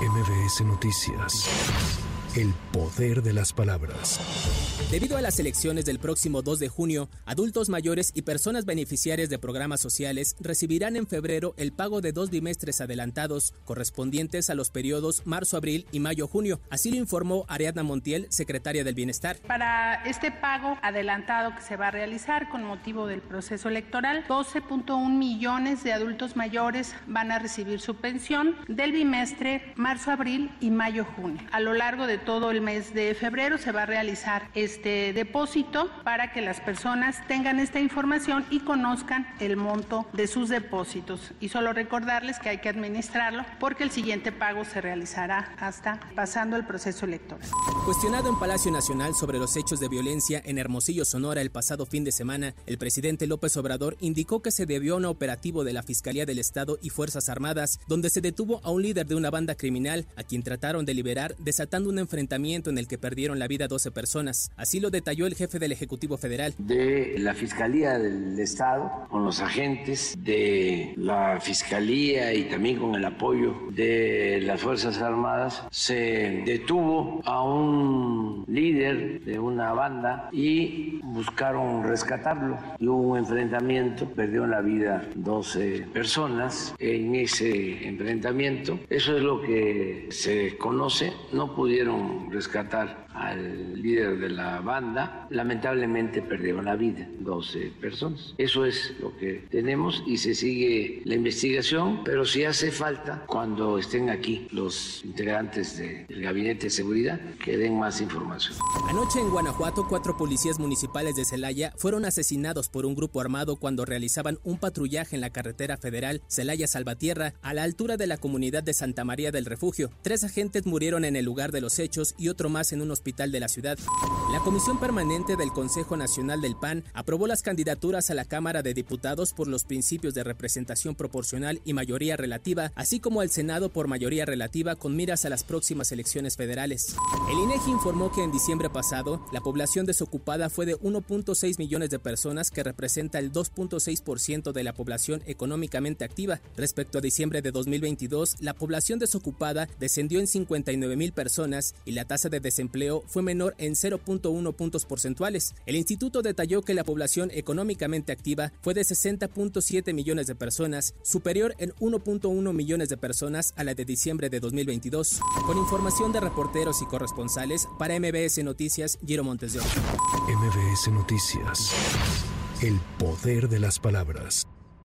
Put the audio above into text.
MBS Noticias. El poder de las palabras. Debido a las elecciones del próximo 2 de junio, adultos mayores y personas beneficiarias de programas sociales recibirán en febrero el pago de dos bimestres adelantados correspondientes a los periodos marzo-abril y mayo-junio. Así lo informó Ariadna Montiel, secretaria del Bienestar. Para este pago adelantado que se va a realizar con motivo del proceso electoral, 12.1 millones de adultos mayores van a recibir su pensión del bimestre marzo-abril y mayo-junio. A lo largo de todo el mes de febrero se va a realizar este depósito para que las personas tengan esta información y conozcan el monto de sus depósitos. Y solo recordarles que hay que administrarlo porque el siguiente pago se realizará hasta pasando el proceso electoral. Cuestionado en Palacio Nacional sobre los hechos de violencia en Hermosillo, Sonora, el pasado fin de semana, el presidente López Obrador indicó que se debió a un operativo de la Fiscalía del Estado y Fuerzas Armadas, donde se detuvo a un líder de una banda criminal a quien trataron de liberar desatando una enfrentamiento en el que perdieron la vida 12 personas. Así lo detalló el jefe del Ejecutivo Federal. De la Fiscalía del Estado, con los agentes de la Fiscalía y también con el apoyo de las Fuerzas Armadas, se detuvo a un líder de una banda y buscaron rescatarlo. Y hubo un enfrentamiento, perdió la vida 12 personas en ese enfrentamiento. Eso es lo que se conoce. No pudieron rescatar al líder de la banda. Lamentablemente perdieron la vida 12 personas. Eso es lo que tenemos y se sigue la investigación, pero si hace falta, cuando estén aquí los integrantes del Gabinete de Seguridad, que den más información. Anoche en Guanajuato, cuatro policías municipales de Celaya fueron asesinados por un grupo armado cuando realizaban un patrullaje en la carretera federal Celaya-Salvatierra a la altura de la comunidad de Santa María del Refugio. Tres agentes murieron en el lugar de los hechos y otro más en un hospital de la ciudad. La Comisión Permanente del Consejo Nacional del PAN aprobó las candidaturas a la Cámara de Diputados por los principios de representación proporcional y mayoría relativa, así como al Senado por mayoría relativa con miras a las próximas elecciones federales. El INEGI informó que en diciembre pasado la población desocupada fue de 1.6 millones de personas que representa el 2.6% de la población económicamente activa. Respecto a diciembre de 2022, la población desocupada descendió en 59 mil personas y la tasa de desempleo fue menor en 0.1 puntos porcentuales. El instituto detalló que la población económicamente activa fue de 60.7 millones de personas, superior en 1.1 millones de personas a la de diciembre de 2022. Con información de reporteros y corresponsales, para MBS Noticias, Giro Montes de MBS Noticias. El poder de las palabras.